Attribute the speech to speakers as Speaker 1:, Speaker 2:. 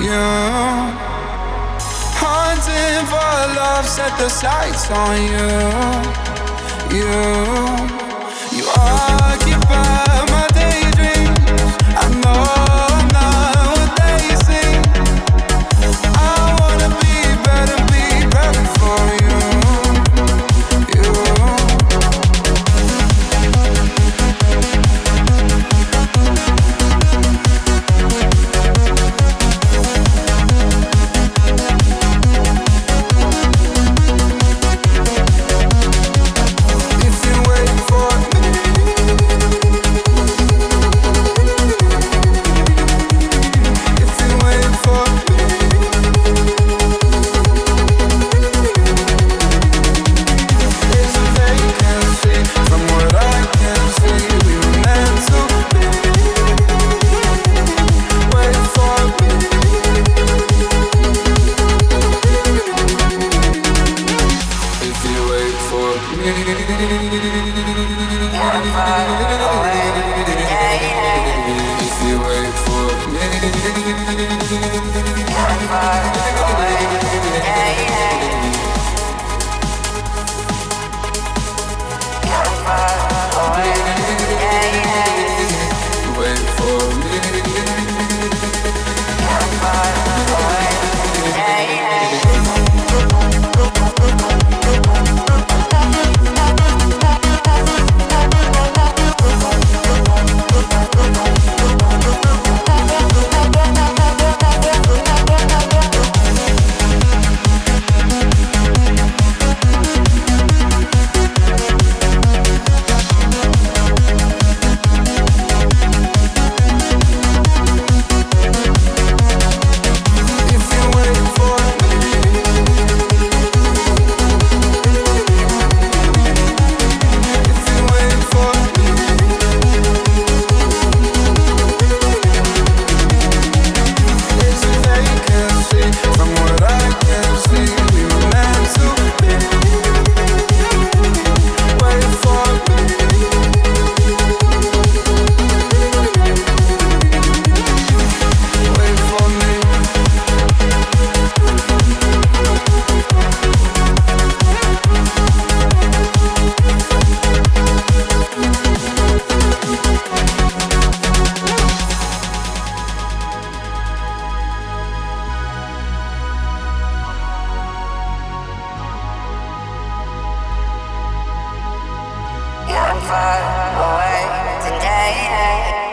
Speaker 1: you. Hunting for love, set the sights on you. You, you occupy me. you. far away
Speaker 2: today.